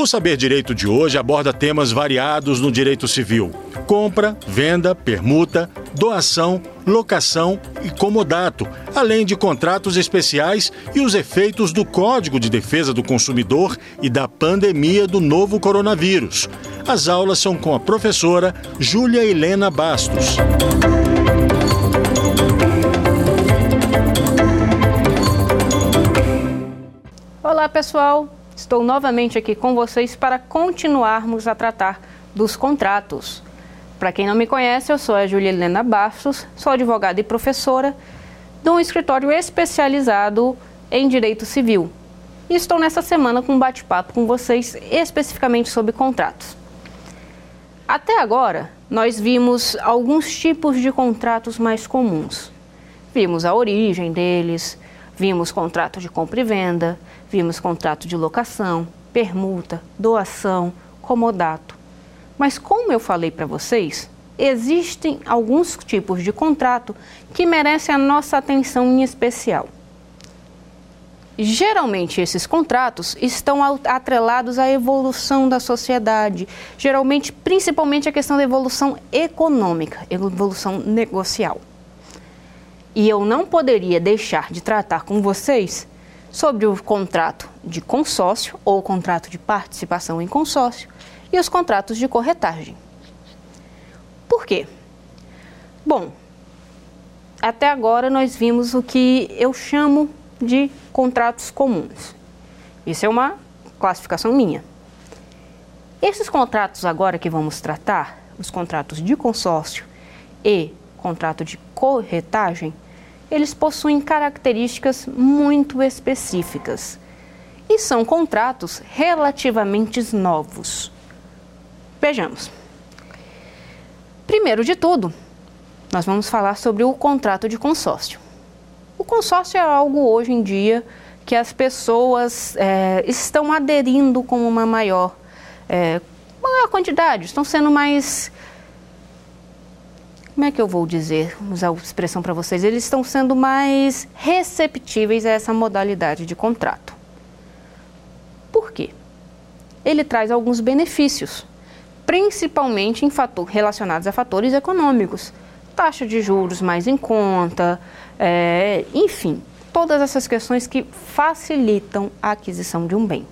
O Saber Direito de hoje aborda temas variados no direito civil: compra, venda, permuta, doação, locação e comodato, além de contratos especiais e os efeitos do Código de Defesa do Consumidor e da pandemia do novo coronavírus. As aulas são com a professora Júlia Helena Bastos. Olá, pessoal. Estou novamente aqui com vocês para continuarmos a tratar dos contratos. Para quem não me conhece, eu sou a Julia Helena Bastos, sou advogada e professora de um escritório especializado em direito civil. E estou nessa semana com um bate-papo com vocês especificamente sobre contratos. Até agora, nós vimos alguns tipos de contratos mais comuns. Vimos a origem deles, vimos contrato de compra e venda, vimos contrato de locação, permuta, doação, comodato. Mas como eu falei para vocês, existem alguns tipos de contrato que merecem a nossa atenção em especial. Geralmente esses contratos estão atrelados à evolução da sociedade, geralmente, principalmente a questão da evolução econômica, evolução negocial. E eu não poderia deixar de tratar com vocês sobre o contrato de consórcio ou contrato de participação em consórcio e os contratos de corretagem. Por quê? Bom, até agora nós vimos o que eu chamo de contratos comuns. Isso é uma classificação minha. Esses contratos agora que vamos tratar, os contratos de consórcio e contrato de corretagem, eles possuem características muito específicas e são contratos relativamente novos. Vejamos. Primeiro de tudo, nós vamos falar sobre o contrato de consórcio. O consórcio é algo hoje em dia que as pessoas é, estão aderindo com uma maior, é, maior quantidade, estão sendo mais. Como é que eu vou dizer, usar a expressão para vocês? Eles estão sendo mais receptíveis a essa modalidade de contrato. Por quê? Ele traz alguns benefícios principalmente em fator, relacionados a fatores econômicos. Taxa de juros mais em conta, é, enfim, todas essas questões que facilitam a aquisição de um bem.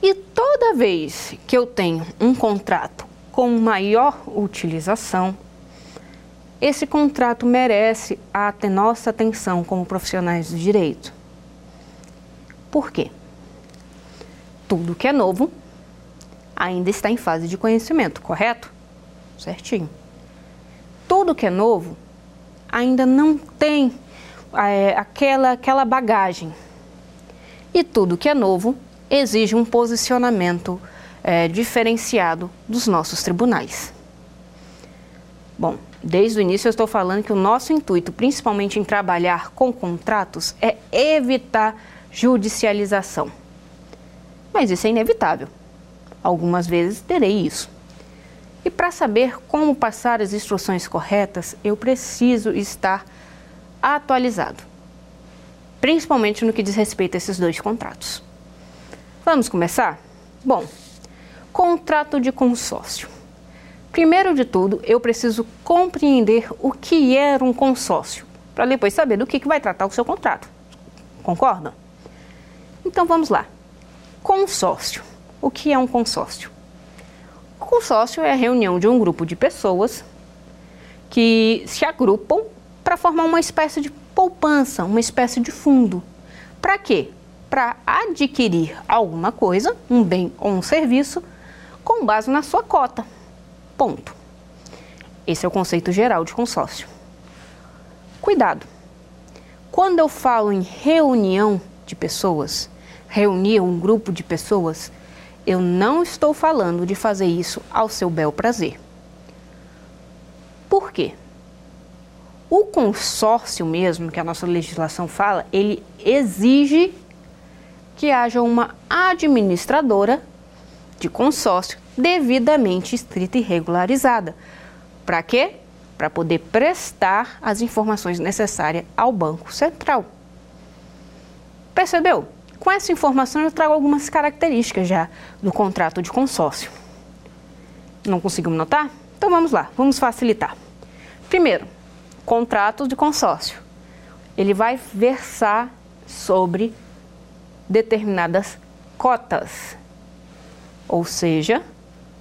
E toda vez que eu tenho um contrato com maior utilização, esse contrato merece a nossa atenção como profissionais do direito. Por quê? Tudo que é novo ainda está em fase de conhecimento, correto? Certinho. Tudo que é novo ainda não tem é, aquela, aquela bagagem. E tudo que é novo exige um posicionamento é, diferenciado dos nossos tribunais. Bom, desde o início eu estou falando que o nosso intuito, principalmente em trabalhar com contratos, é evitar judicialização. Mas isso é inevitável. Algumas vezes terei isso. E para saber como passar as instruções corretas, eu preciso estar atualizado, principalmente no que diz respeito a esses dois contratos. Vamos começar? Bom, contrato de consórcio. Primeiro de tudo, eu preciso compreender o que é um consórcio, para depois saber do que, que vai tratar o seu contrato. Concordam? Então vamos lá. Consórcio. O que é um consórcio? O consórcio é a reunião de um grupo de pessoas que se agrupam para formar uma espécie de poupança, uma espécie de fundo. Para quê? Para adquirir alguma coisa, um bem ou um serviço, com base na sua cota. Ponto. Esse é o conceito geral de consórcio. Cuidado! Quando eu falo em reunião de pessoas, reunir um grupo de pessoas, eu não estou falando de fazer isso ao seu bel prazer. Por quê? O consórcio mesmo, que a nossa legislação fala, ele exige que haja uma administradora de consórcio devidamente escrita e regularizada. Para quê? Para poder prestar as informações necessárias ao Banco Central. Percebeu? Com essa informação, eu trago algumas características já do contrato de consórcio. Não conseguimos notar? Então vamos lá, vamos facilitar. Primeiro, contrato de consórcio. Ele vai versar sobre determinadas cotas. Ou seja,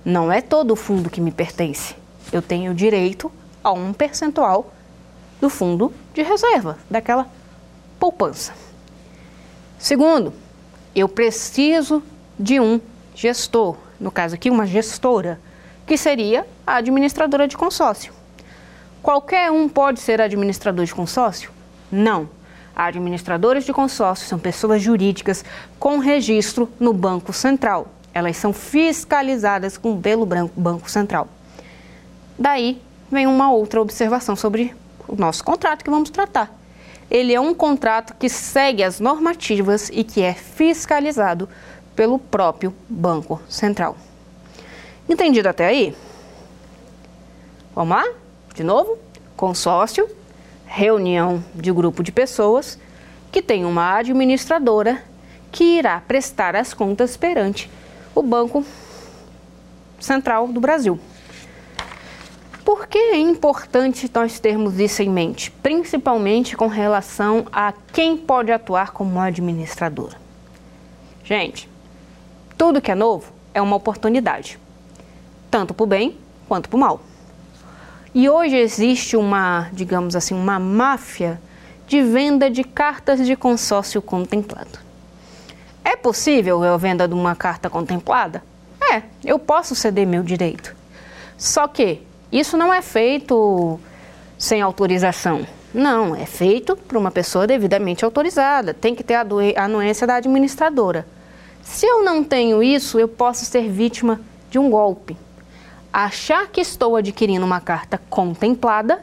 não é todo o fundo que me pertence. Eu tenho direito a um percentual do fundo de reserva, daquela poupança. Segundo, eu preciso de um gestor, no caso aqui, uma gestora, que seria a administradora de consórcio. Qualquer um pode ser administrador de consórcio? Não. Administradores de consórcio são pessoas jurídicas com registro no Banco Central. Elas são fiscalizadas com pelo Banco Central. Daí vem uma outra observação sobre o nosso contrato que vamos tratar. Ele é um contrato que segue as normativas e que é fiscalizado pelo próprio Banco Central. Entendido até aí? Vamos lá? De novo? Consórcio, reunião de grupo de pessoas que tem uma administradora que irá prestar as contas perante o Banco Central do Brasil. Por que é importante nós termos isso em mente, principalmente com relação a quem pode atuar como administradora? Gente, tudo que é novo é uma oportunidade, tanto para o bem quanto para o mal. E hoje existe uma, digamos assim, uma máfia de venda de cartas de consórcio contemplado. É possível a venda de uma carta contemplada? É, eu posso ceder meu direito. Só que isso não é feito sem autorização. Não, é feito por uma pessoa devidamente autorizada. Tem que ter a anuência da administradora. Se eu não tenho isso, eu posso ser vítima de um golpe. Achar que estou adquirindo uma carta contemplada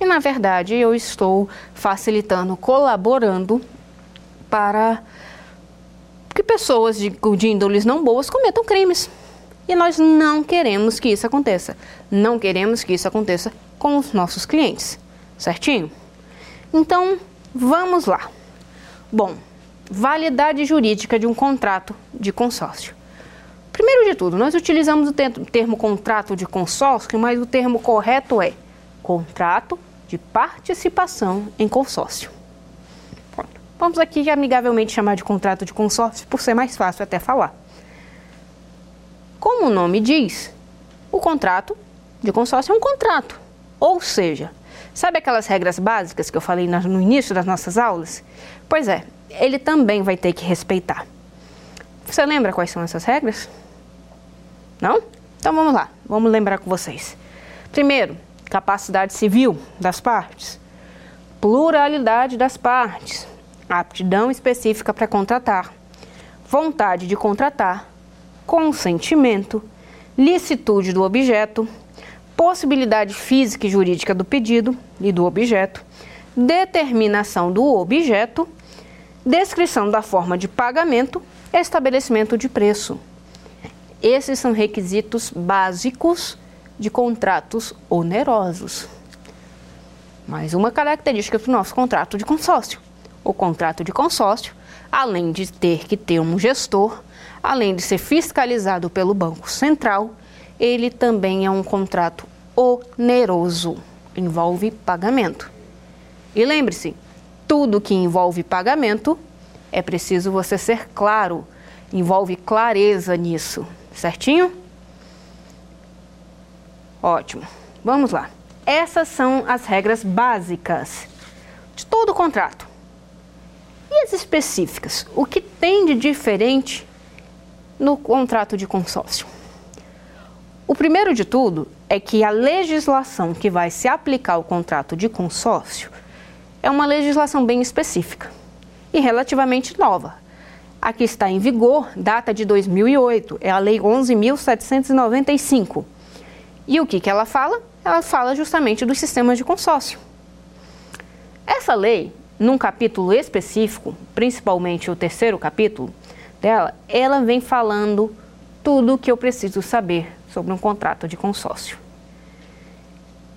e, na verdade, eu estou facilitando, colaborando para que pessoas de, de índoles não boas cometam crimes. E nós não queremos que isso aconteça. Não queremos que isso aconteça com os nossos clientes, certinho? Então, vamos lá. Bom, validade jurídica de um contrato de consórcio. Primeiro de tudo, nós utilizamos o termo contrato de consórcio, mas o termo correto é contrato de participação em consórcio. Vamos aqui amigavelmente chamar de contrato de consórcio, por ser mais fácil até falar. Como o nome diz, o contrato de consórcio é um contrato. Ou seja, sabe aquelas regras básicas que eu falei no início das nossas aulas? Pois é, ele também vai ter que respeitar. Você lembra quais são essas regras? Não? Então vamos lá, vamos lembrar com vocês. Primeiro, capacidade civil das partes, pluralidade das partes, aptidão específica para contratar, vontade de contratar, consentimento, licitude do objeto, possibilidade física e jurídica do pedido e do objeto, determinação do objeto, descrição da forma de pagamento, estabelecimento de preço. Esses são requisitos básicos de contratos onerosos. Mais uma característica do nosso contrato de consórcio. O contrato de consórcio, além de ter que ter um gestor, além de ser fiscalizado pelo Banco Central, ele também é um contrato oneroso, envolve pagamento. E lembre-se, tudo que envolve pagamento é preciso você ser claro, envolve clareza nisso, certinho? Ótimo. Vamos lá. Essas são as regras básicas de todo contrato. E as específicas? O que tem de diferente no contrato de consórcio? O primeiro de tudo é que a legislação que vai se aplicar ao contrato de consórcio é uma legislação bem específica e relativamente nova. A que está em vigor data de 2008, é a Lei 11.795. E o que, que ela fala? Ela fala justamente dos sistemas de consórcio. Essa lei, num capítulo específico, principalmente o terceiro capítulo, dela, ela vem falando tudo o que eu preciso saber sobre um contrato de consórcio.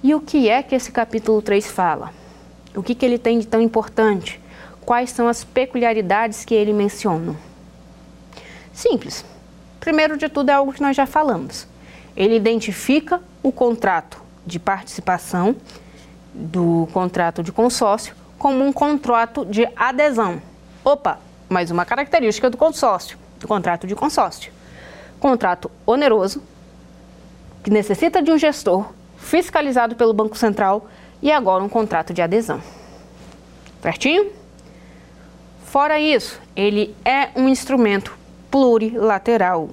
E o que é que esse capítulo 3 fala? O que, que ele tem de tão importante? quais são as peculiaridades que ele menciona? Simples. Primeiro de tudo é algo que nós já falamos. Ele identifica o contrato de participação do contrato de consórcio como um contrato de adesão. Opa, mais uma característica do consórcio, do contrato de consórcio. Contrato oneroso, que necessita de um gestor fiscalizado pelo Banco Central e agora um contrato de adesão. Certinho? Fora isso, ele é um instrumento plurilateral.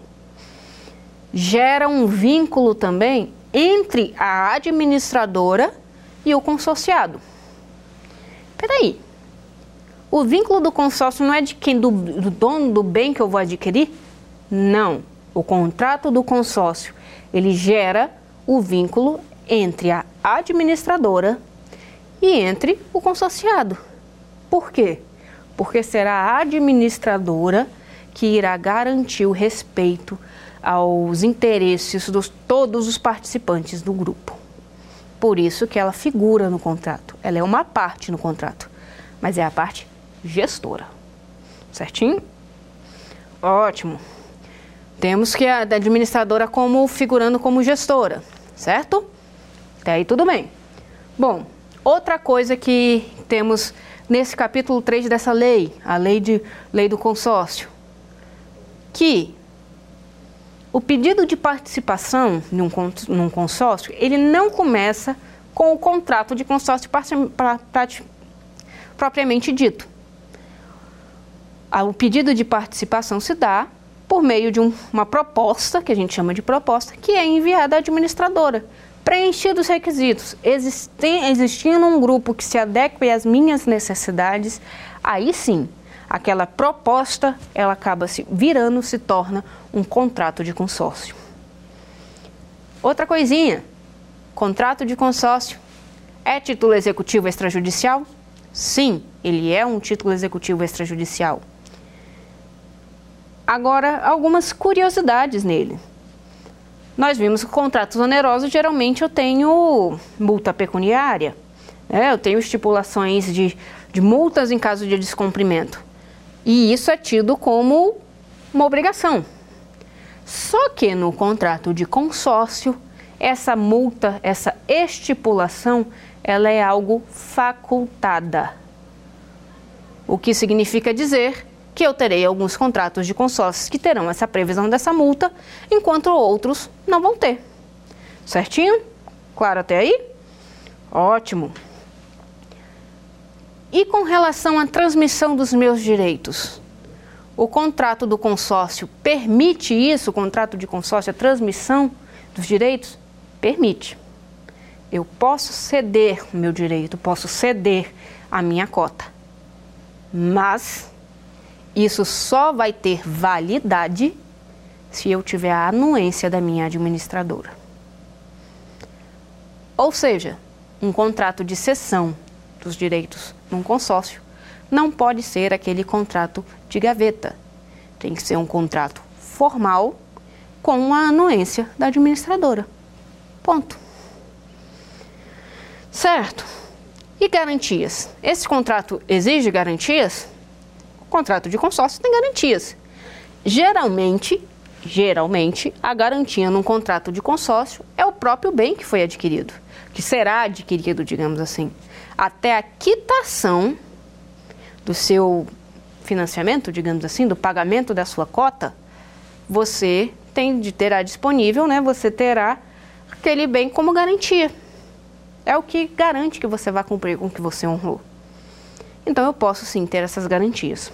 Gera um vínculo também entre a administradora e o consorciado. Peraí, o vínculo do consórcio não é de quem? Do, do dono do bem que eu vou adquirir? Não. O contrato do consórcio, ele gera o vínculo entre a administradora e entre o consorciado. Por quê? Porque será a administradora que irá garantir o respeito aos interesses de todos os participantes do grupo. Por isso que ela figura no contrato. Ela é uma parte no contrato, mas é a parte gestora. Certinho? Ótimo. Temos que a administradora como figurando como gestora, certo? Até aí tudo bem. Bom, outra coisa que temos nesse capítulo 3 dessa lei, a lei, de, lei do consórcio, que o pedido de participação num, num consórcio, ele não começa com o contrato de consórcio propriamente dito. O pedido de participação se dá por meio de um, uma proposta, que a gente chama de proposta, que é enviada à administradora. Preenchidos os requisitos, existindo um grupo que se adeque às minhas necessidades, aí sim aquela proposta ela acaba se virando, se torna um contrato de consórcio. Outra coisinha, contrato de consórcio é título executivo extrajudicial? Sim, ele é um título executivo extrajudicial. Agora, algumas curiosidades nele. Nós vimos que contratos onerosos geralmente eu tenho multa pecuniária, né? eu tenho estipulações de, de multas em caso de descumprimento. E isso é tido como uma obrigação. Só que no contrato de consórcio, essa multa, essa estipulação, ela é algo facultada. O que significa dizer que eu terei alguns contratos de consórcios que terão essa previsão dessa multa, enquanto outros não vão ter. Certinho? Claro até aí? Ótimo. E com relação à transmissão dos meus direitos? O contrato do consórcio permite isso, o contrato de consórcio, a transmissão dos direitos? Permite. Eu posso ceder o meu direito, posso ceder a minha cota. Mas isso só vai ter validade se eu tiver a anuência da minha administradora. Ou seja, um contrato de cessão dos direitos num consórcio não pode ser aquele contrato de gaveta. Tem que ser um contrato formal com a anuência da administradora. Ponto. Certo. E garantias? Esse contrato exige garantias? O contrato de consórcio tem garantias. Geralmente, geralmente, a garantia num contrato de consórcio é o próprio bem que foi adquirido, que será adquirido, digamos assim até a quitação do seu financiamento, digamos assim, do pagamento da sua cota, você tem de terá disponível, né? Você terá aquele bem como garantia. É o que garante que você vai cumprir com o que você honrou. Então eu posso sim ter essas garantias.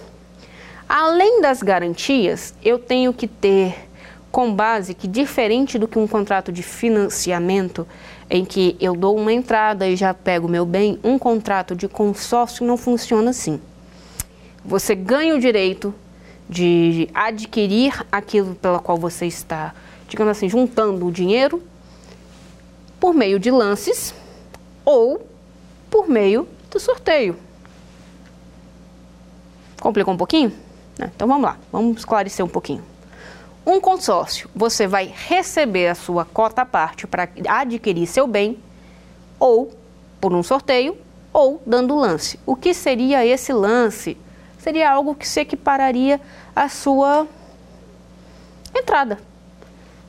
Além das garantias, eu tenho que ter com base que diferente do que um contrato de financiamento em que eu dou uma entrada e já pego meu bem, um contrato de consórcio não funciona assim. Você ganha o direito de adquirir aquilo pela qual você está, digamos assim, juntando o dinheiro por meio de lances ou por meio do sorteio. Complicou um pouquinho? Então vamos lá, vamos esclarecer um pouquinho. Um consórcio, você vai receber a sua cota parte para adquirir seu bem, ou por um sorteio, ou dando lance. O que seria esse lance? Seria algo que se equipararia à sua entrada.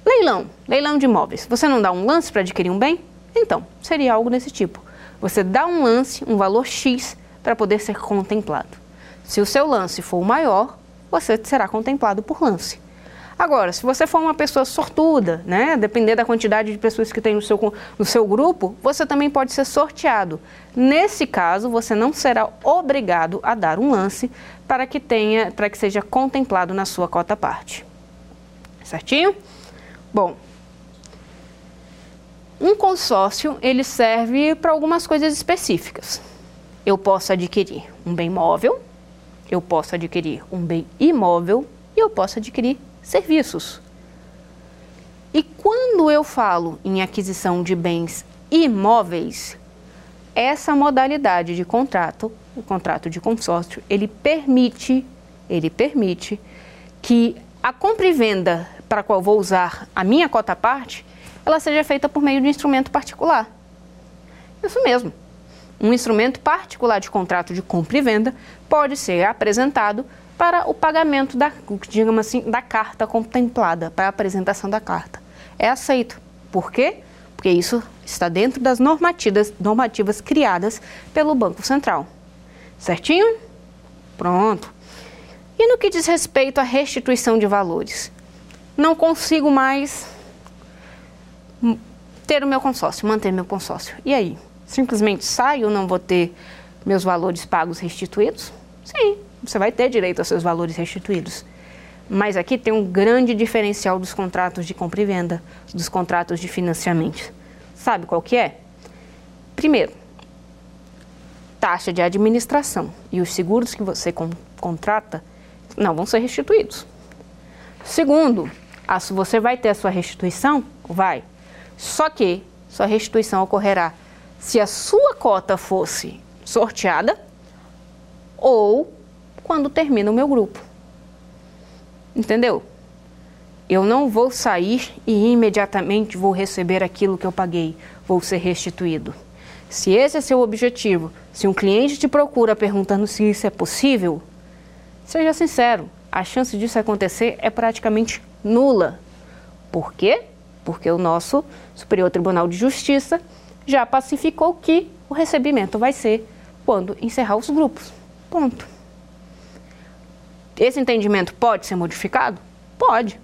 Leilão, leilão de imóveis. Você não dá um lance para adquirir um bem? Então, seria algo desse tipo. Você dá um lance, um valor X, para poder ser contemplado. Se o seu lance for o maior, você será contemplado por lance. Agora, se você for uma pessoa sortuda, né, depender da quantidade de pessoas que tem no seu, no seu grupo, você também pode ser sorteado. Nesse caso, você não será obrigado a dar um lance para que tenha, para que seja contemplado na sua cota parte. Certinho? Bom, um consórcio ele serve para algumas coisas específicas. Eu posso adquirir um bem móvel, eu posso adquirir um bem imóvel e eu posso adquirir serviços. E quando eu falo em aquisição de bens imóveis, essa modalidade de contrato, o contrato de consórcio, ele permite, ele permite que a compra e venda para a qual vou usar a minha cota parte, ela seja feita por meio de um instrumento particular. Isso mesmo. Um instrumento particular de contrato de compra e venda pode ser apresentado para o pagamento da, digamos assim, da carta contemplada, para a apresentação da carta. É aceito. Por quê? Porque isso está dentro das normativas, normativas criadas pelo Banco Central. Certinho? Pronto. E no que diz respeito à restituição de valores? Não consigo mais ter o meu consórcio, manter meu consórcio. E aí? simplesmente saio, não vou ter meus valores pagos restituídos? Sim, você vai ter direito aos seus valores restituídos. Mas aqui tem um grande diferencial dos contratos de compra e venda, dos contratos de financiamento. Sabe qual que é? Primeiro, taxa de administração e os seguros que você con contrata não vão ser restituídos. Segundo, você vai ter a sua restituição? Vai. Só que sua restituição ocorrerá se a sua cota fosse sorteada ou quando termina o meu grupo. Entendeu? Eu não vou sair e imediatamente vou receber aquilo que eu paguei, vou ser restituído. Se esse é seu objetivo, se um cliente te procura perguntando se isso é possível, seja sincero, a chance disso acontecer é praticamente nula. Por quê? Porque o nosso Superior Tribunal de Justiça já pacificou que o recebimento vai ser quando encerrar os grupos. Ponto. Esse entendimento pode ser modificado? Pode,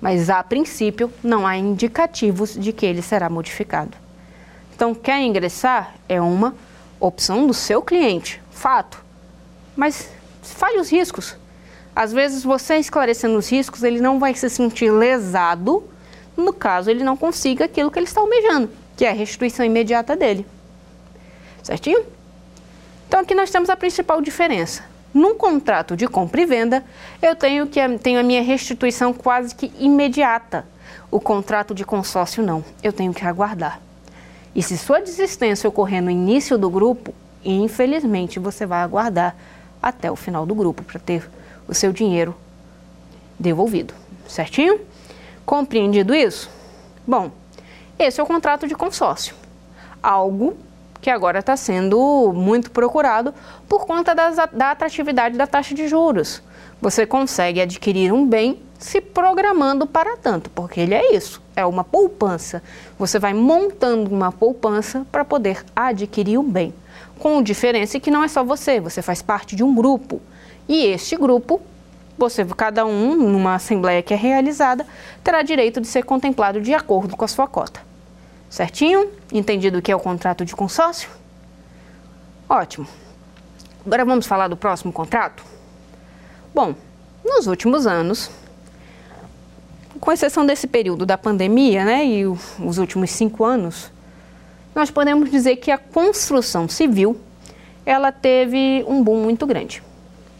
mas a princípio não há indicativos de que ele será modificado. Então, quer ingressar é uma opção do seu cliente, fato. Mas fale os riscos. Às vezes, você esclarecendo os riscos, ele não vai se sentir lesado no caso ele não consiga aquilo que ele está almejando que é a restituição imediata dele. Certinho? Então aqui nós temos a principal diferença. Num contrato de compra e venda, eu tenho que tenho a minha restituição quase que imediata. O contrato de consórcio não, eu tenho que aguardar. E se sua desistência ocorrer no início do grupo, infelizmente você vai aguardar até o final do grupo para ter o seu dinheiro devolvido. Certinho? Compreendido isso? Bom, esse é o contrato de consórcio. Algo que agora está sendo muito procurado por conta das, da atratividade da taxa de juros. Você consegue adquirir um bem se programando para tanto, porque ele é isso, é uma poupança. Você vai montando uma poupança para poder adquirir um bem. Com diferença que não é só você, você faz parte de um grupo. E este grupo, você, cada um, numa assembleia que é realizada, terá direito de ser contemplado de acordo com a sua cota. Certinho? Entendido o que é o contrato de consórcio? Ótimo. Agora vamos falar do próximo contrato? Bom, nos últimos anos, com exceção desse período da pandemia, né, e os últimos cinco anos, nós podemos dizer que a construção civil ela teve um boom muito grande.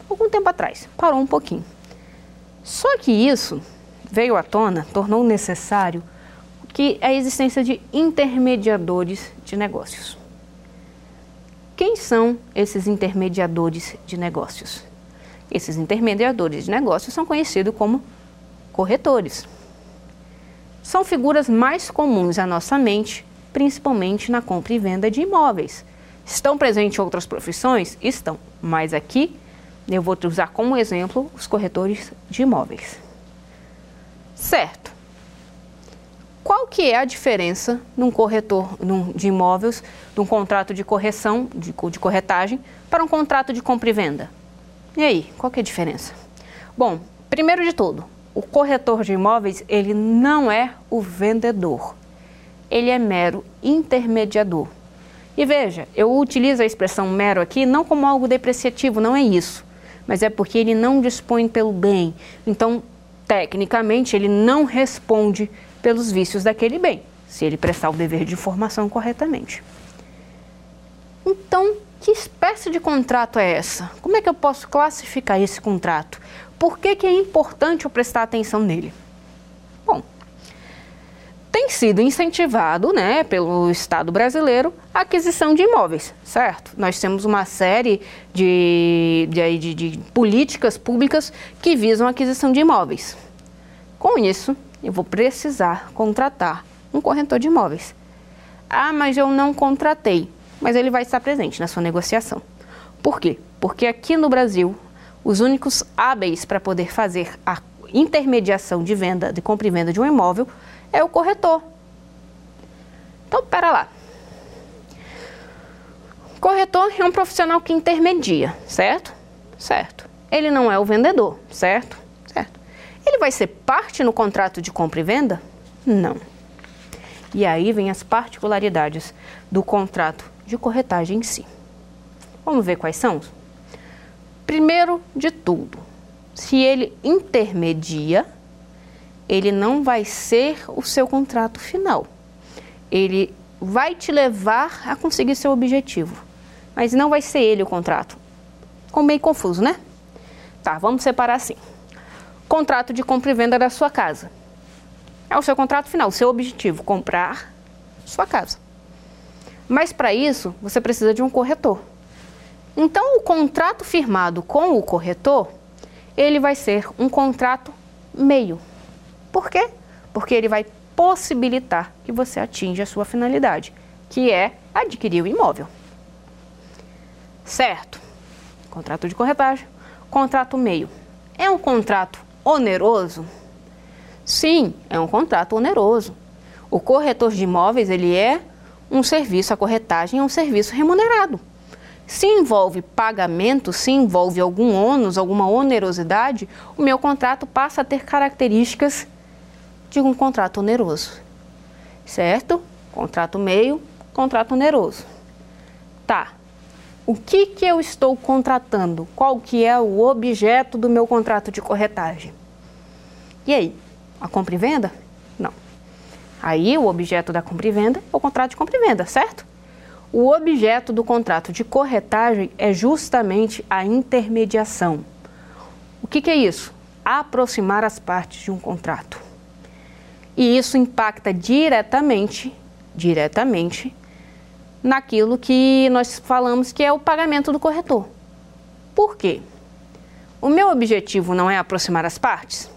Algum tempo atrás, parou um pouquinho. Só que isso veio à tona, tornou necessário que é a existência de intermediadores de negócios. Quem são esses intermediadores de negócios? Esses intermediadores de negócios são conhecidos como corretores. São figuras mais comuns à nossa mente, principalmente na compra e venda de imóveis, Estão presentes outras profissões? Estão, mas aqui eu vou usar como exemplo os corretores de imóveis. Certo. Qual que é a diferença num corretor num, de imóveis, de um contrato de correção, de, de corretagem, para um contrato de compra e venda? E aí, qual que é a diferença? Bom, primeiro de tudo, o corretor de imóveis, ele não é o vendedor. Ele é mero intermediador. E veja, eu utilizo a expressão mero aqui não como algo depreciativo, não é isso. Mas é porque ele não dispõe pelo bem. Então, tecnicamente, ele não responde pelos vícios daquele bem, se ele prestar o dever de informação corretamente. Então, que espécie de contrato é essa? Como é que eu posso classificar esse contrato? Por que, que é importante eu prestar atenção nele? Bom, tem sido incentivado né, pelo Estado brasileiro a aquisição de imóveis, certo? Nós temos uma série de, de, de, de políticas públicas que visam a aquisição de imóveis. Com isso, eu vou precisar contratar um corretor de imóveis. Ah, mas eu não contratei. Mas ele vai estar presente na sua negociação. Por quê? Porque aqui no Brasil, os únicos hábeis para poder fazer a intermediação de venda, de compra e venda de um imóvel, é o corretor. Então, pera lá. Corretor é um profissional que intermedia, certo? Certo. Ele não é o vendedor, certo? Ele vai ser parte no contrato de compra e venda? Não. E aí vem as particularidades do contrato de corretagem em si. Vamos ver quais são? Primeiro de tudo, se ele intermedia, ele não vai ser o seu contrato final. Ele vai te levar a conseguir seu objetivo, mas não vai ser ele o contrato. Ficou meio confuso, né? Tá, vamos separar assim contrato de compra e venda da sua casa. É o seu contrato final, o seu objetivo, comprar sua casa. Mas para isso, você precisa de um corretor. Então, o contrato firmado com o corretor, ele vai ser um contrato meio. Por quê? Porque ele vai possibilitar que você atinja a sua finalidade, que é adquirir o imóvel. Certo? Contrato de corretagem, contrato meio. É um contrato oneroso? Sim, é um contrato oneroso. O corretor de imóveis, ele é um serviço, a corretagem é um serviço remunerado. Se envolve pagamento, se envolve algum ônus, alguma onerosidade, o meu contrato passa a ter características de um contrato oneroso. Certo? Contrato meio, contrato oneroso. Tá. O que, que eu estou contratando? Qual que é o objeto do meu contrato de corretagem? E aí, a compra e venda? Não. Aí o objeto da compra e venda é o contrato de compra e venda, certo? O objeto do contrato de corretagem é justamente a intermediação. O que, que é isso? Aproximar as partes de um contrato. E isso impacta diretamente, diretamente, naquilo que nós falamos que é o pagamento do corretor. Por quê? O meu objetivo não é aproximar as partes?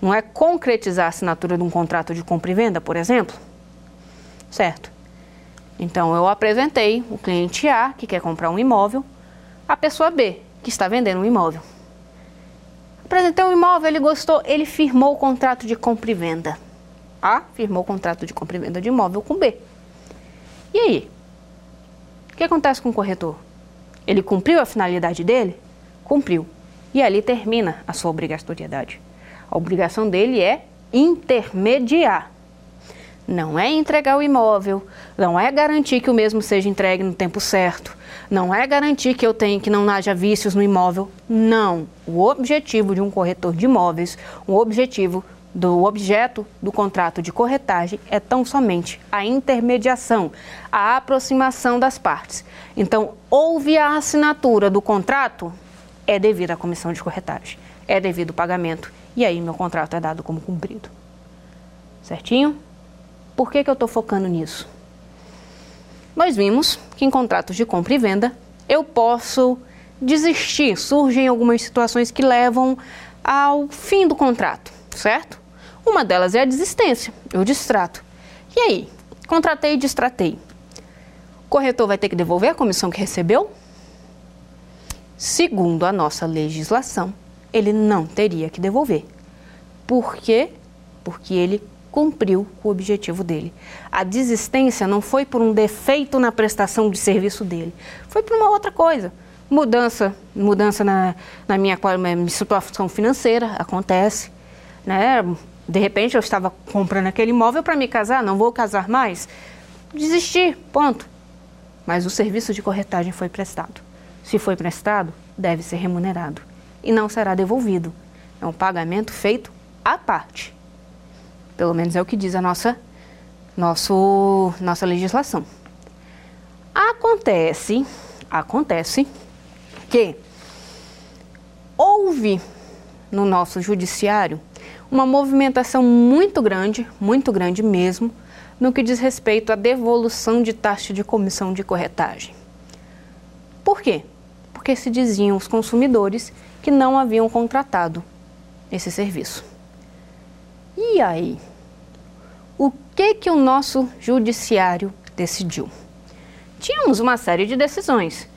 Não é concretizar a assinatura de um contrato de compra e venda, por exemplo? Certo. Então eu apresentei o cliente A, que quer comprar um imóvel, a pessoa B, que está vendendo um imóvel. Apresentei um imóvel, ele gostou, ele firmou o contrato de compra e venda. A firmou o contrato de compra e venda de imóvel com B. E aí? Que acontece com o corretor? Ele cumpriu a finalidade dele? Cumpriu. E ali termina a sua obrigatoriedade. A obrigação dele é intermediar. Não é entregar o imóvel, não é garantir que o mesmo seja entregue no tempo certo, não é garantir que eu tenha que não haja vícios no imóvel. Não. O objetivo de um corretor de imóveis, o objetivo do objeto do contrato de corretagem é tão somente a intermediação, a aproximação das partes. Então, houve a assinatura do contrato, é devido à comissão de corretagem, é devido ao pagamento e aí meu contrato é dado como cumprido. Certinho? Por que, que eu estou focando nisso? Nós vimos que em contratos de compra e venda eu posso desistir, surgem algumas situações que levam ao fim do contrato, certo? Uma delas é a desistência, eu distrato. E aí? Contratei e distratei. corretor vai ter que devolver a comissão que recebeu? Segundo a nossa legislação, ele não teria que devolver. Por quê? Porque ele cumpriu o objetivo dele. A desistência não foi por um defeito na prestação de serviço dele, foi por uma outra coisa. Mudança, mudança na, na minha, minha situação financeira acontece, né? De repente eu estava comprando aquele imóvel para me casar, não vou casar mais. Desisti, ponto. Mas o serviço de corretagem foi prestado. Se foi prestado, deve ser remunerado e não será devolvido. É um pagamento feito à parte. Pelo menos é o que diz a nossa, nosso, nossa legislação. Acontece, acontece que houve no nosso judiciário uma movimentação muito grande, muito grande mesmo, no que diz respeito à devolução de taxa de comissão de corretagem. Por quê? Porque se diziam os consumidores que não haviam contratado esse serviço. E aí? O que que o nosso judiciário decidiu? Tínhamos uma série de decisões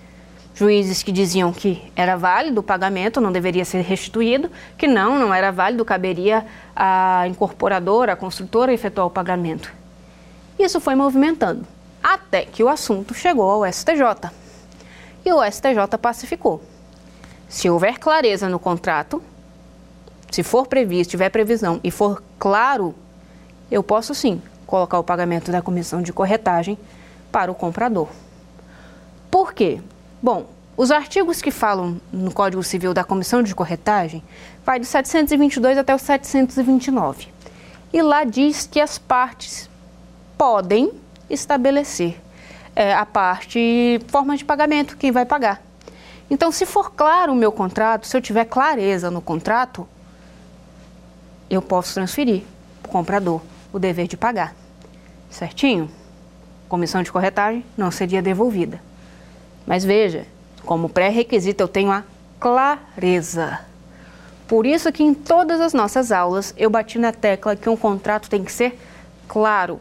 juízes que diziam que era válido o pagamento, não deveria ser restituído, que não, não era válido, caberia a incorporadora, a construtora efetuar o pagamento. Isso foi movimentando, até que o assunto chegou ao STJ. E o STJ pacificou. Se houver clareza no contrato, se for previsto, tiver previsão e for claro, eu posso sim colocar o pagamento da comissão de corretagem para o comprador. Por quê? Bom, os artigos que falam no Código Civil da Comissão de Corretagem vai do 722 até o 729. E lá diz que as partes podem estabelecer é, a parte, forma de pagamento, quem vai pagar. Então, se for claro o meu contrato, se eu tiver clareza no contrato, eu posso transferir para o comprador o dever de pagar. Certinho? Comissão de corretagem não seria devolvida. Mas veja, como pré-requisito eu tenho a clareza. Por isso que em todas as nossas aulas eu bati na tecla que um contrato tem que ser claro,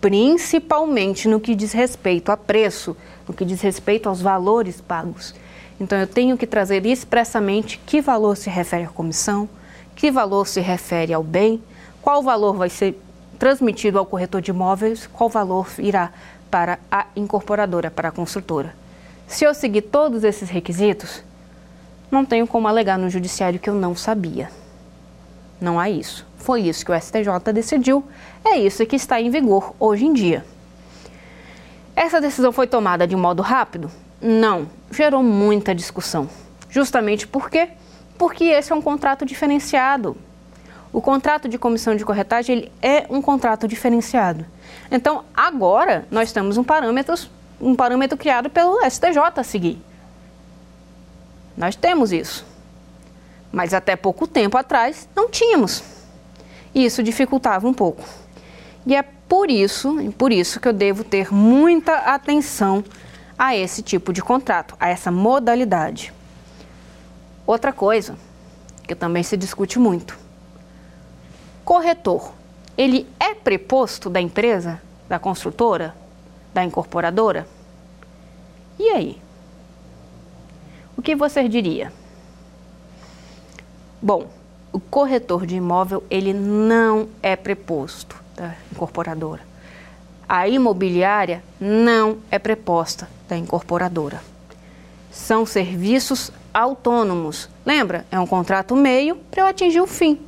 principalmente no que diz respeito a preço, no que diz respeito aos valores pagos. Então eu tenho que trazer expressamente que valor se refere à comissão, que valor se refere ao bem, qual valor vai ser transmitido ao corretor de imóveis, qual valor irá para a incorporadora, para a construtora. Se eu seguir todos esses requisitos, não tenho como alegar no judiciário que eu não sabia. Não há isso. Foi isso que o STJ decidiu, é isso que está em vigor hoje em dia. Essa decisão foi tomada de modo rápido? Não, gerou muita discussão. Justamente por quê? Porque esse é um contrato diferenciado. O contrato de comissão de corretagem ele é um contrato diferenciado. Então, agora nós temos um parâmetros um parâmetro criado pelo STJ a seguir. Nós temos isso. Mas até pouco tempo atrás não tínhamos. E isso dificultava um pouco. E é por isso, por isso que eu devo ter muita atenção a esse tipo de contrato, a essa modalidade. Outra coisa que também se discute muito. Corretor, ele é preposto da empresa, da construtora? Da incorporadora? E aí? O que você diria? Bom, o corretor de imóvel ele não é preposto da incorporadora. A imobiliária não é preposta da incorporadora. São serviços autônomos. Lembra? É um contrato meio para eu atingir o fim.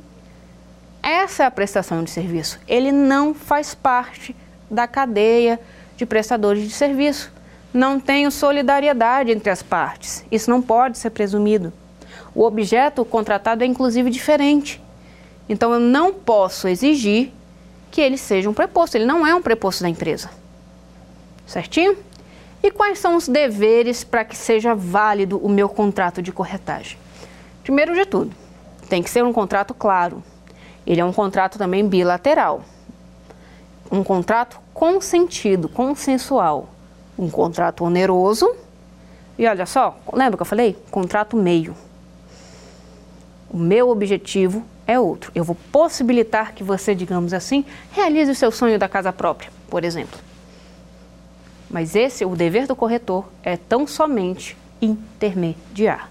Essa é a prestação de serviço. Ele não faz parte da cadeia de prestadores de serviço. Não tenho solidariedade entre as partes. Isso não pode ser presumido. O objeto contratado é inclusive diferente. Então eu não posso exigir que ele seja um preposto. Ele não é um preposto da empresa. Certinho? E quais são os deveres para que seja válido o meu contrato de corretagem? Primeiro de tudo, tem que ser um contrato claro. Ele é um contrato também bilateral. Um contrato consentido, consensual. Um contrato oneroso. E olha só, lembra que eu falei? Contrato meio. O meu objetivo é outro. Eu vou possibilitar que você, digamos assim, realize o seu sonho da casa própria, por exemplo. Mas esse, o dever do corretor, é tão somente intermediar.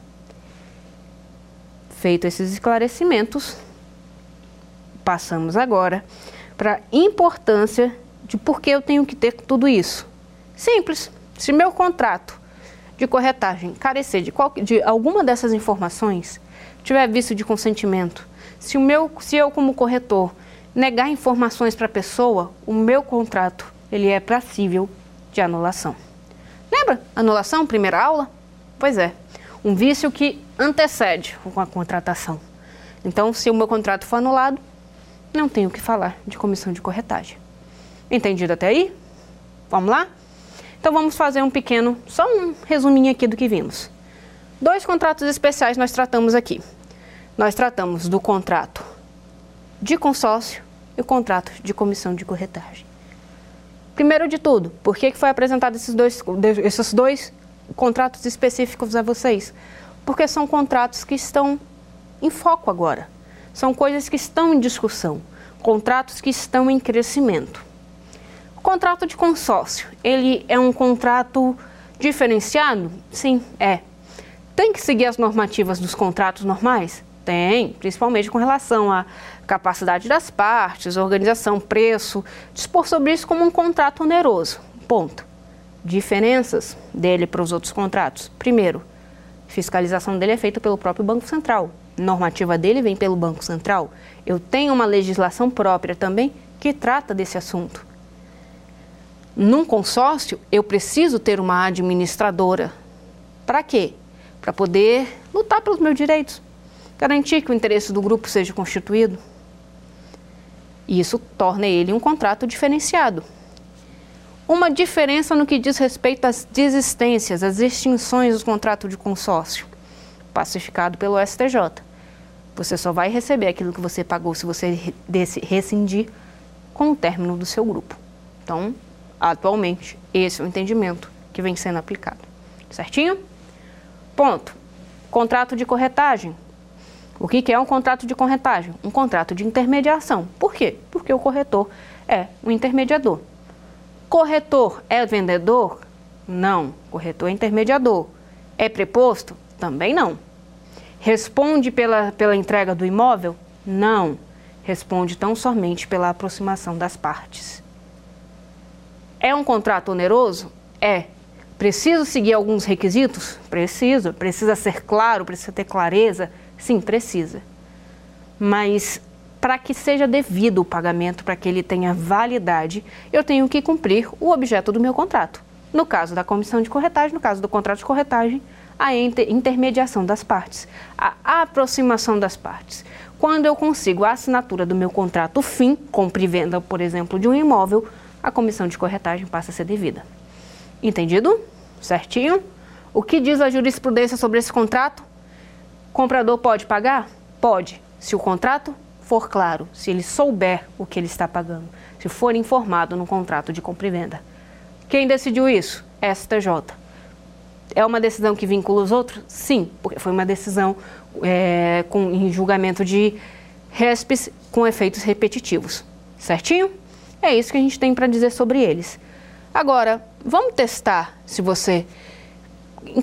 Feito esses esclarecimentos, passamos agora para a importância de por que eu tenho que ter tudo isso. Simples. Se meu contrato de corretagem carecer de, qual, de alguma dessas informações, tiver visto de consentimento, se, o meu, se eu como corretor negar informações para a pessoa, o meu contrato ele é passível de anulação. Lembra? Anulação, primeira aula? Pois é, um vício que antecede a contratação. Então, se o meu contrato for anulado, não tenho o que falar de comissão de corretagem. Entendido até aí? Vamos lá? Então vamos fazer um pequeno, só um resuminho aqui do que vimos. Dois contratos especiais nós tratamos aqui. Nós tratamos do contrato de consórcio e o contrato de comissão de corretagem. Primeiro de tudo, por que foi apresentado esses dois, esses dois contratos específicos a vocês? Porque são contratos que estão em foco agora. São coisas que estão em discussão, contratos que estão em crescimento. O contrato de consórcio, ele é um contrato diferenciado? Sim, é. Tem que seguir as normativas dos contratos normais? Tem, principalmente com relação à capacidade das partes, organização, preço, dispor sobre isso como um contrato oneroso. Ponto. Diferenças dele para os outros contratos. Primeiro, fiscalização dele é feita pelo próprio Banco Central. Normativa dele vem pelo Banco Central. Eu tenho uma legislação própria também que trata desse assunto. Num consórcio, eu preciso ter uma administradora. Para quê? Para poder lutar pelos meus direitos, garantir que o interesse do grupo seja constituído. Isso torna ele um contrato diferenciado. Uma diferença no que diz respeito às desistências, às extinções do contrato de consórcio, pacificado pelo STJ. Você só vai receber aquilo que você pagou se você rescindir com o término do seu grupo. Então, Atualmente, esse é o entendimento que vem sendo aplicado. Certinho? Ponto. Contrato de corretagem. O que é um contrato de corretagem? Um contrato de intermediação. Por quê? Porque o corretor é um intermediador. Corretor é vendedor? Não. Corretor é intermediador. É preposto? Também não. Responde pela, pela entrega do imóvel? Não. Responde tão somente pela aproximação das partes. É um contrato oneroso? É. Preciso seguir alguns requisitos? Preciso. Precisa ser claro, precisa ter clareza? Sim, precisa. Mas para que seja devido o pagamento, para que ele tenha validade, eu tenho que cumprir o objeto do meu contrato. No caso da comissão de corretagem, no caso do contrato de corretagem, a intermediação das partes, a aproximação das partes. Quando eu consigo a assinatura do meu contrato fim, compra e venda, por exemplo, de um imóvel, a comissão de corretagem passa a ser devida. Entendido? Certinho? O que diz a jurisprudência sobre esse contrato? Comprador pode pagar? Pode, se o contrato for claro, se ele souber o que ele está pagando, se for informado no contrato de compra e venda. Quem decidiu isso? STJ. É uma decisão que vincula os outros? Sim, porque foi uma decisão é, com, em julgamento de RESPs com efeitos repetitivos. Certinho? É isso que a gente tem para dizer sobre eles. Agora, vamos testar se você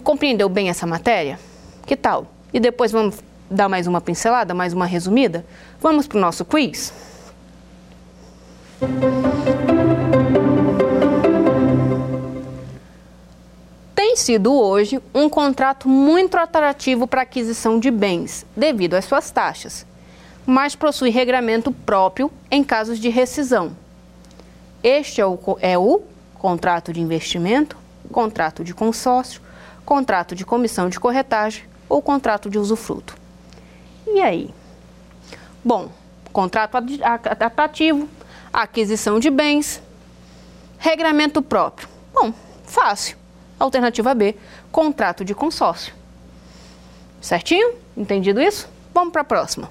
compreendeu bem essa matéria? Que tal? E depois vamos dar mais uma pincelada, mais uma resumida? Vamos para o nosso quiz? Tem sido hoje um contrato muito atrativo para aquisição de bens, devido às suas taxas, mas possui regramento próprio em casos de rescisão. Este é o, é o contrato de investimento, contrato de consórcio, contrato de comissão de corretagem ou contrato de usufruto. E aí? Bom, contrato atrativo, aquisição de bens, regramento próprio. Bom, fácil. Alternativa B, contrato de consórcio. Certinho? Entendido isso? Vamos para a próxima.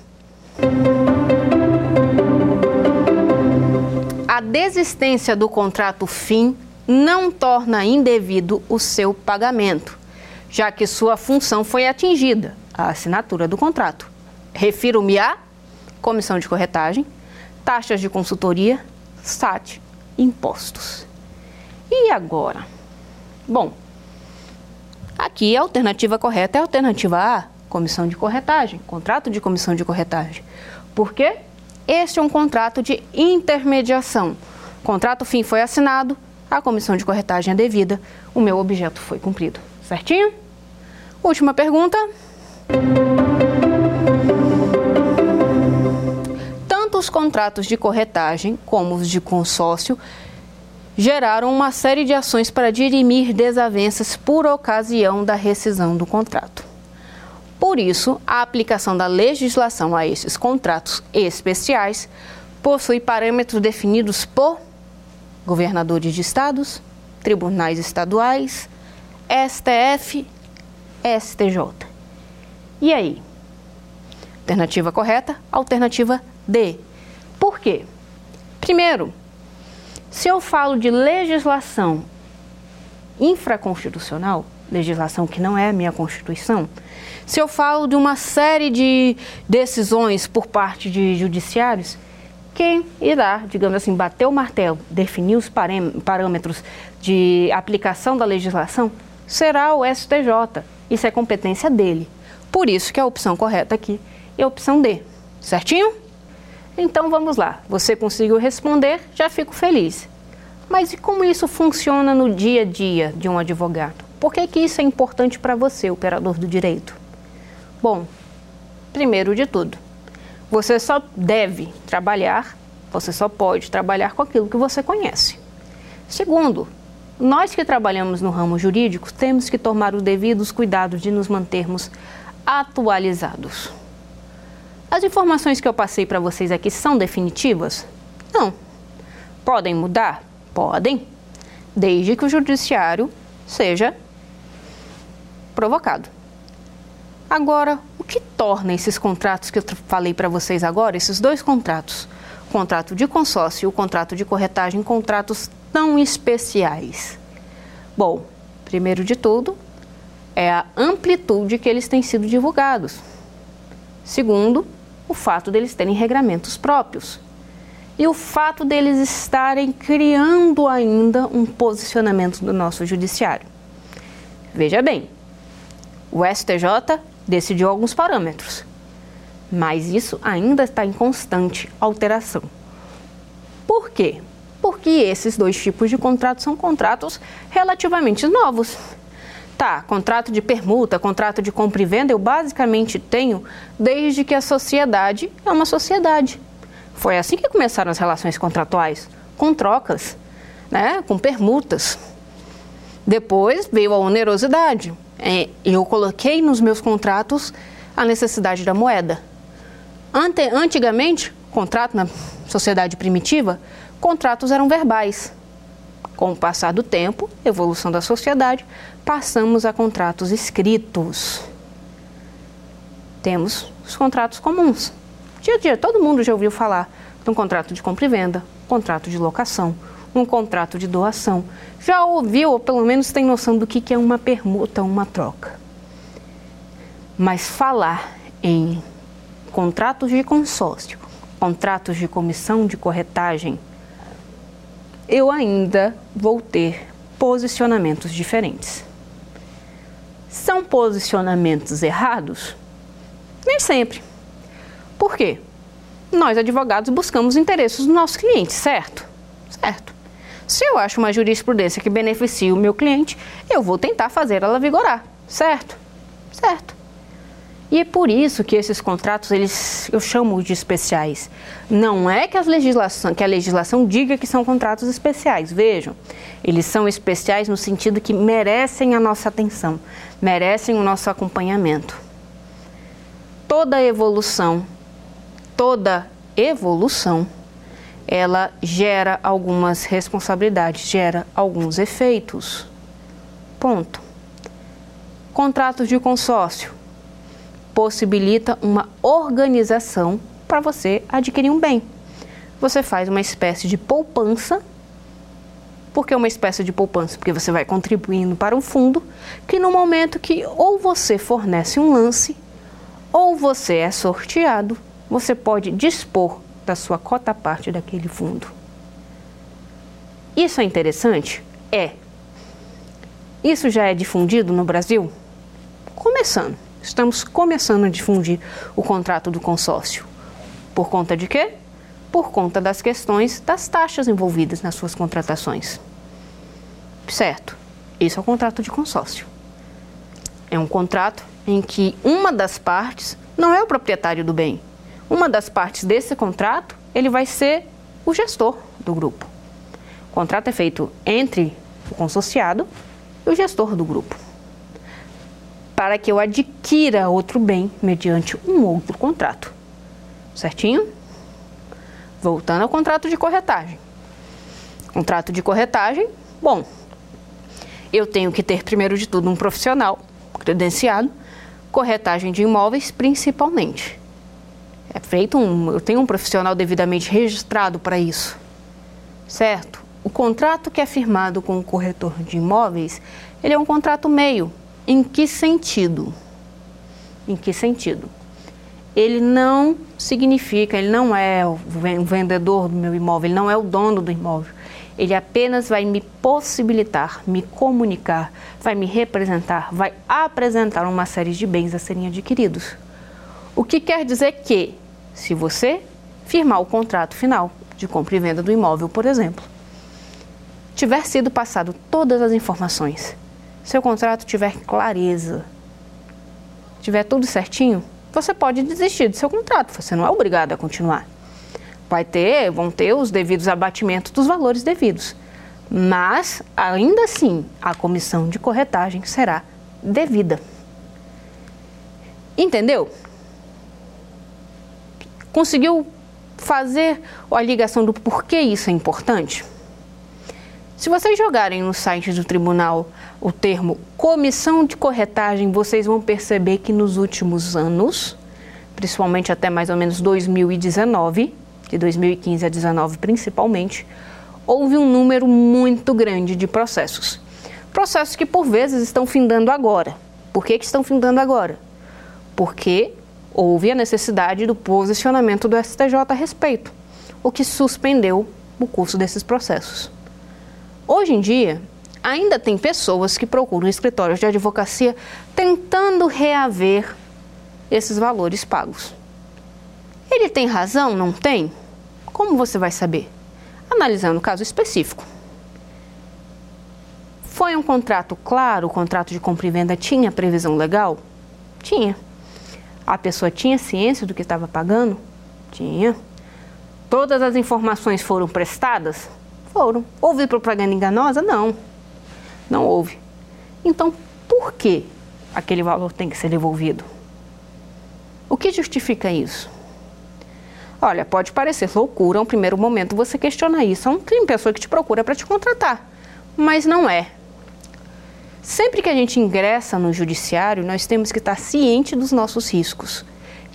A desistência do contrato fim não torna indevido o seu pagamento, já que sua função foi atingida, a assinatura do contrato. Refiro-me a comissão de corretagem, taxas de consultoria, SAT, impostos. E agora? Bom, aqui a alternativa correta é a alternativa A, comissão de corretagem, contrato de comissão de corretagem. Por quê? Este é um contrato de intermediação. O contrato fim foi assinado, a comissão de corretagem é devida, o meu objeto foi cumprido. Certinho? Última pergunta. Tanto os contratos de corretagem como os de consórcio geraram uma série de ações para dirimir desavenças por ocasião da rescisão do contrato. Por isso, a aplicação da legislação a esses contratos especiais possui parâmetros definidos por governadores de estados, tribunais estaduais, STF, STJ. E aí? Alternativa correta, alternativa D. Por quê? Primeiro, se eu falo de legislação infraconstitucional, legislação que não é a minha Constituição, se eu falo de uma série de decisões por parte de judiciários, quem irá, digamos assim, bater o martelo, definir os parâmetros de aplicação da legislação será o STJ. Isso é competência dele. Por isso que a opção correta aqui é a opção D. Certinho? Então vamos lá. Você conseguiu responder, já fico feliz. Mas e como isso funciona no dia a dia de um advogado? Por que, que isso é importante para você, operador do direito? Bom, primeiro de tudo, você só deve trabalhar, você só pode trabalhar com aquilo que você conhece. Segundo, nós que trabalhamos no ramo jurídico temos que tomar os devidos cuidados de nos mantermos atualizados. As informações que eu passei para vocês aqui são definitivas? Não. Podem mudar? Podem, desde que o judiciário seja provocado. Agora, o que torna esses contratos que eu falei para vocês agora, esses dois contratos, o contrato de consórcio e o contrato de corretagem, contratos tão especiais? Bom, primeiro de tudo, é a amplitude que eles têm sido divulgados. Segundo, o fato deles terem regramentos próprios. E o fato deles estarem criando ainda um posicionamento do nosso judiciário. Veja bem, o STJ decidiu alguns parâmetros, mas isso ainda está em constante alteração. Por quê? Porque esses dois tipos de contratos são contratos relativamente novos. Tá, contrato de permuta, contrato de compra e venda, eu basicamente tenho desde que a sociedade é uma sociedade. Foi assim que começaram as relações contratuais, com trocas, né, com permutas. Depois veio a onerosidade, é, eu coloquei nos meus contratos a necessidade da moeda. Ante, antigamente, contrato na sociedade primitiva, contratos eram verbais. Com o passar do tempo, evolução da sociedade, passamos a contratos escritos. Temos os contratos comuns. Dia a dia, todo mundo já ouviu falar de um contrato de compra e venda, contrato de locação, um contrato de doação. Já ouviu, ou pelo menos tem noção do que é uma permuta, uma troca. Mas falar em contratos de consórcio, contratos de comissão de corretagem, eu ainda vou ter posicionamentos diferentes. São posicionamentos errados? Nem sempre. Por quê? Nós, advogados, buscamos interesses dos nossos clientes, certo? Certo. Se eu acho uma jurisprudência que beneficia o meu cliente, eu vou tentar fazer ela vigorar, certo? Certo. E é por isso que esses contratos, eles, eu chamo de especiais. Não é que, as legislação, que a legislação diga que são contratos especiais. Vejam, eles são especiais no sentido que merecem a nossa atenção, merecem o nosso acompanhamento. Toda evolução, toda evolução ela gera algumas responsabilidades, gera alguns efeitos. Ponto. Contratos de consórcio possibilita uma organização para você adquirir um bem. Você faz uma espécie de poupança. Por que uma espécie de poupança? Porque você vai contribuindo para um fundo que no momento que ou você fornece um lance ou você é sorteado, você pode dispor da sua cota parte daquele fundo. Isso é interessante? É. Isso já é difundido no Brasil? Começando. Estamos começando a difundir o contrato do consórcio. Por conta de quê? Por conta das questões das taxas envolvidas nas suas contratações. Certo, esse é o contrato de consórcio. É um contrato em que uma das partes não é o proprietário do bem. Uma das partes desse contrato, ele vai ser o gestor do grupo. O contrato é feito entre o consorciado e o gestor do grupo para que eu adquira outro bem mediante um outro contrato. Certinho? Voltando ao contrato de corretagem. Contrato de corretagem, bom, eu tenho que ter, primeiro de tudo, um profissional credenciado, corretagem de imóveis principalmente. É feito um, eu tenho um profissional devidamente registrado para isso. Certo? O contrato que é firmado com o corretor de imóveis, ele é um contrato meio, em que sentido? Em que sentido? Ele não significa, ele não é o vendedor do meu imóvel, ele não é o dono do imóvel. Ele apenas vai me possibilitar, me comunicar, vai me representar, vai apresentar uma série de bens a serem adquiridos. O que quer dizer que, se você firmar o contrato final de compra e venda do imóvel, por exemplo, tiver sido passado todas as informações seu contrato tiver clareza, tiver tudo certinho, você pode desistir do seu contrato, você não é obrigado a continuar. Vai ter, vão ter os devidos abatimentos dos valores devidos. Mas, ainda assim, a comissão de corretagem será devida. Entendeu? Conseguiu fazer a ligação do porquê isso é importante? Se vocês jogarem no site do tribunal o termo comissão de corretagem, vocês vão perceber que nos últimos anos, principalmente até mais ou menos 2019, de 2015 a 2019 principalmente, houve um número muito grande de processos. Processos que por vezes estão findando agora. Por que, que estão findando agora? Porque houve a necessidade do posicionamento do STJ a respeito, o que suspendeu o curso desses processos. Hoje em dia, ainda tem pessoas que procuram escritórios de advocacia tentando reaver esses valores pagos. Ele tem razão? Não tem? Como você vai saber? Analisando o caso específico. Foi um contrato claro? O contrato de compra e venda tinha previsão legal? Tinha. A pessoa tinha ciência do que estava pagando? Tinha. Todas as informações foram prestadas? Foram. Houve propaganda enganosa? Não. Não houve. Então, por que aquele valor tem que ser devolvido? O que justifica isso? Olha, pode parecer loucura, um primeiro momento você questionar isso. É uma pessoa que te procura para te contratar, mas não é. Sempre que a gente ingressa no judiciário, nós temos que estar ciente dos nossos riscos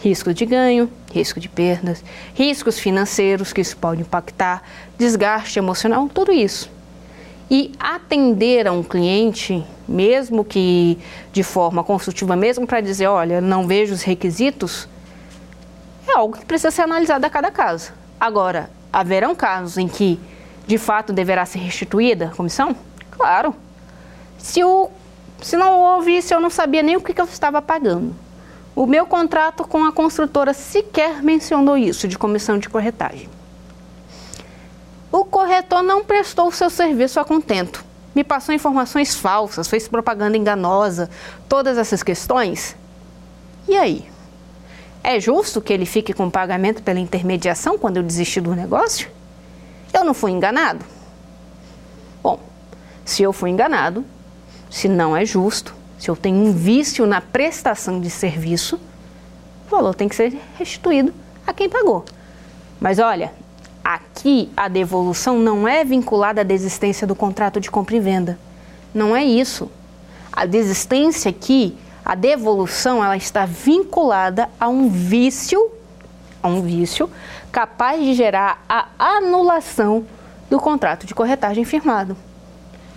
risco de ganho, risco de perdas, riscos financeiros que isso pode impactar, desgaste emocional, tudo isso. E atender a um cliente, mesmo que de forma construtiva, mesmo para dizer, olha, não vejo os requisitos, é algo que precisa ser analisado a cada caso. Agora, haverão casos em que, de fato, deverá ser restituída a comissão? Claro. Se, o, se não houve isso, eu não sabia nem o que, que eu estava pagando. O meu contrato com a construtora sequer mencionou isso de comissão de corretagem. O corretor não prestou o seu serviço a contento. Me passou informações falsas, fez propaganda enganosa, todas essas questões. E aí? É justo que ele fique com pagamento pela intermediação quando eu desisti do negócio? Eu não fui enganado? Bom, se eu fui enganado, se não é justo, se eu tenho um vício na prestação de serviço, o valor tem que ser restituído a quem pagou. Mas olha, aqui a devolução não é vinculada à desistência do contrato de compra e venda. Não é isso. A desistência aqui, a devolução, ela está vinculada a um vício, a um vício capaz de gerar a anulação do contrato de corretagem firmado.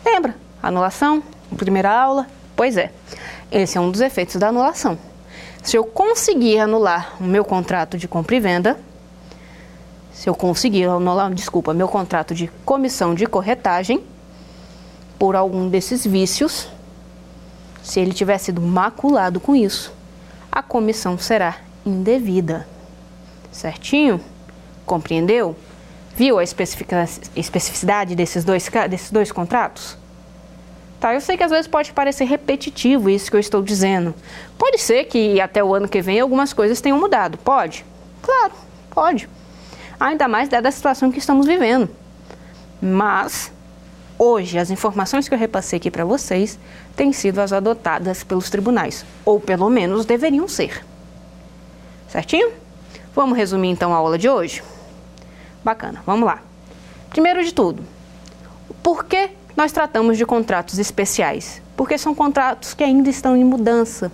Lembra? Anulação, primeira aula, Pois é, esse é um dos efeitos da anulação. Se eu conseguir anular o meu contrato de compra e venda, se eu conseguir anular, desculpa, meu contrato de comissão de corretagem por algum desses vícios, se ele tiver sido maculado com isso, a comissão será indevida. Certinho? Compreendeu? Viu a especificidade desses dois, desses dois contratos? Tá, eu sei que às vezes pode parecer repetitivo isso que eu estou dizendo. Pode ser que até o ano que vem algumas coisas tenham mudado. Pode? Claro, pode. Ainda mais dada a situação que estamos vivendo. Mas, hoje, as informações que eu repassei aqui para vocês têm sido as adotadas pelos tribunais. Ou pelo menos deveriam ser. Certinho? Vamos resumir então a aula de hoje? Bacana, vamos lá. Primeiro de tudo, por que nós tratamos de contratos especiais? Porque são contratos que ainda estão em mudança,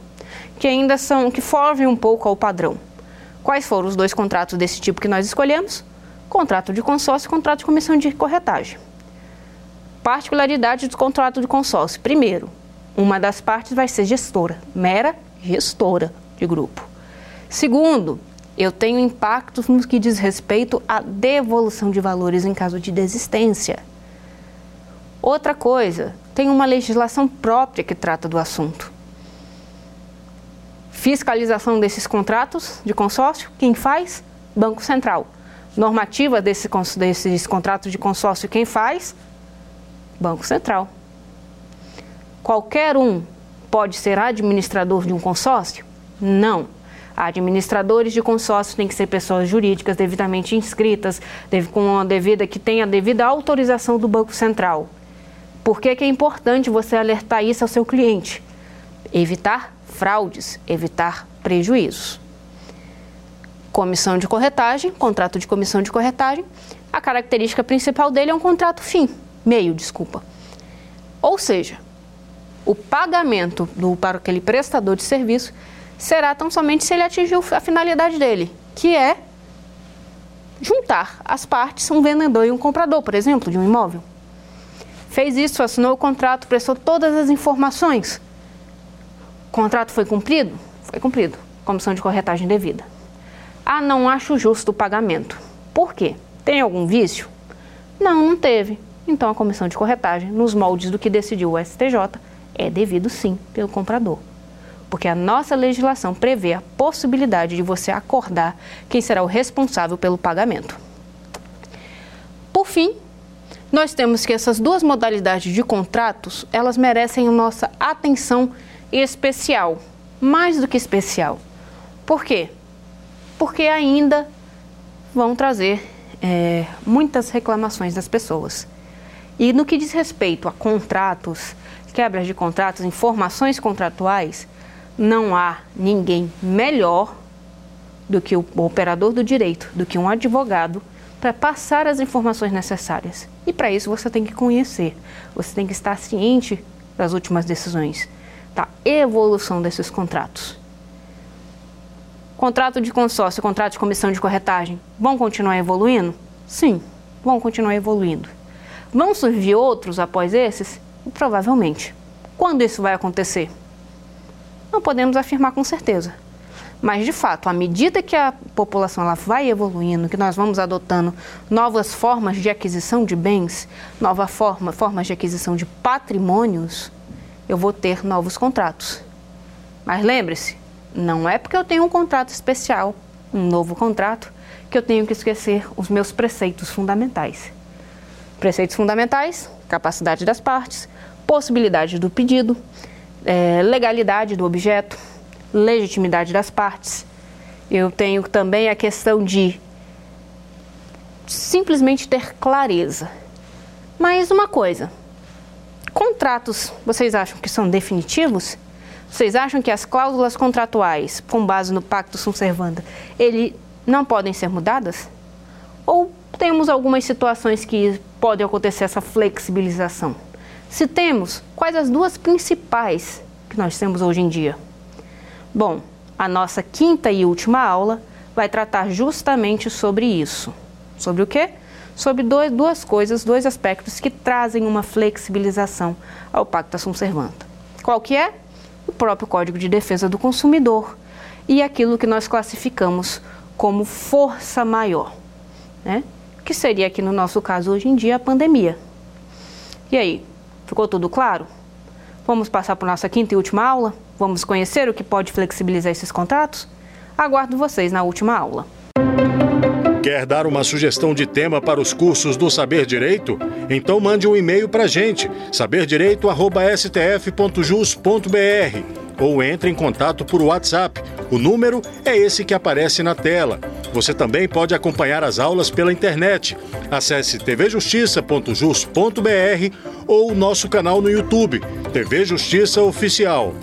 que ainda são, que fogem um pouco ao padrão. Quais foram os dois contratos desse tipo que nós escolhemos? Contrato de consórcio e contrato de comissão de corretagem. Particularidade do contrato de consórcio. Primeiro, uma das partes vai ser gestora, mera gestora de grupo. Segundo, eu tenho impactos no que diz respeito à devolução de valores em caso de desistência. Outra coisa, tem uma legislação própria que trata do assunto. Fiscalização desses contratos de consórcio, quem faz? Banco Central. Normativa desse, desses contratos de consórcio, quem faz? Banco Central. Qualquer um pode ser administrador de um consórcio? Não Administradores de consórcio têm que ser pessoas jurídicas devidamente inscritas, com a devida que tenha a devida autorização do Banco Central. Por que, que é importante você alertar isso ao seu cliente? Evitar fraudes, evitar prejuízos. Comissão de corretagem, contrato de comissão de corretagem, a característica principal dele é um contrato fim, meio, desculpa. Ou seja, o pagamento do, para aquele prestador de serviço será tão somente se ele atingiu a finalidade dele, que é juntar as partes, um vendedor e um comprador, por exemplo, de um imóvel. Fez isso, assinou o contrato, prestou todas as informações. O contrato foi cumprido? Foi cumprido. Comissão de corretagem devida. Ah, não acho justo o pagamento. Por quê? Tem algum vício? Não, não teve. Então a comissão de corretagem, nos moldes do que decidiu o STJ, é devido sim pelo comprador porque a nossa legislação prevê a possibilidade de você acordar quem será o responsável pelo pagamento. Por fim, nós temos que essas duas modalidades de contratos, elas merecem nossa atenção especial, mais do que especial. Por quê? Porque ainda vão trazer é, muitas reclamações das pessoas. E no que diz respeito a contratos, quebras de contratos, informações contratuais, não há ninguém melhor do que o operador do direito, do que um advogado, para passar as informações necessárias. E para isso você tem que conhecer, você tem que estar ciente das últimas decisões, da evolução desses contratos. Contrato de consórcio, contrato de comissão de corretagem, vão continuar evoluindo? Sim, vão continuar evoluindo. Vão surgir outros após esses? Provavelmente. Quando isso vai acontecer? Não podemos afirmar com certeza. Mas, de fato, à medida que a população ela vai evoluindo, que nós vamos adotando novas formas de aquisição de bens, novas forma, formas de aquisição de patrimônios, eu vou ter novos contratos. Mas lembre-se, não é porque eu tenho um contrato especial, um novo contrato, que eu tenho que esquecer os meus preceitos fundamentais. Preceitos fundamentais, capacidade das partes, possibilidade do pedido, é, legalidade do objeto, legitimidade das partes. Eu tenho também a questão de simplesmente ter clareza. Mas uma coisa, contratos, vocês acham que são definitivos? Vocês acham que as cláusulas contratuais, com base no Pacto Sunt Servanda, ele não podem ser mudadas? Ou temos algumas situações que pode acontecer essa flexibilização? Se temos, quais as duas principais que nós temos hoje em dia? Bom, a nossa quinta e última aula vai tratar justamente sobre isso. Sobre o quê? Sobre dois, duas coisas, dois aspectos que trazem uma flexibilização ao Pacto Sunt Servanda. Qual que é? O próprio Código de Defesa do Consumidor e aquilo que nós classificamos como força maior, né? que seria aqui no nosso caso hoje em dia a pandemia. E aí, Ficou tudo claro? Vamos passar para nossa quinta e última aula? Vamos conhecer o que pode flexibilizar esses contratos? Aguardo vocês na última aula. Quer dar uma sugestão de tema para os cursos do Saber Direito? Então mande um e-mail para a gente, saberdireito.stf.jus.br ou entre em contato por WhatsApp. O número é esse que aparece na tela. Você também pode acompanhar as aulas pela internet. Acesse tvjustiça.jus.br ou o nosso canal no YouTube, TV Justiça Oficial.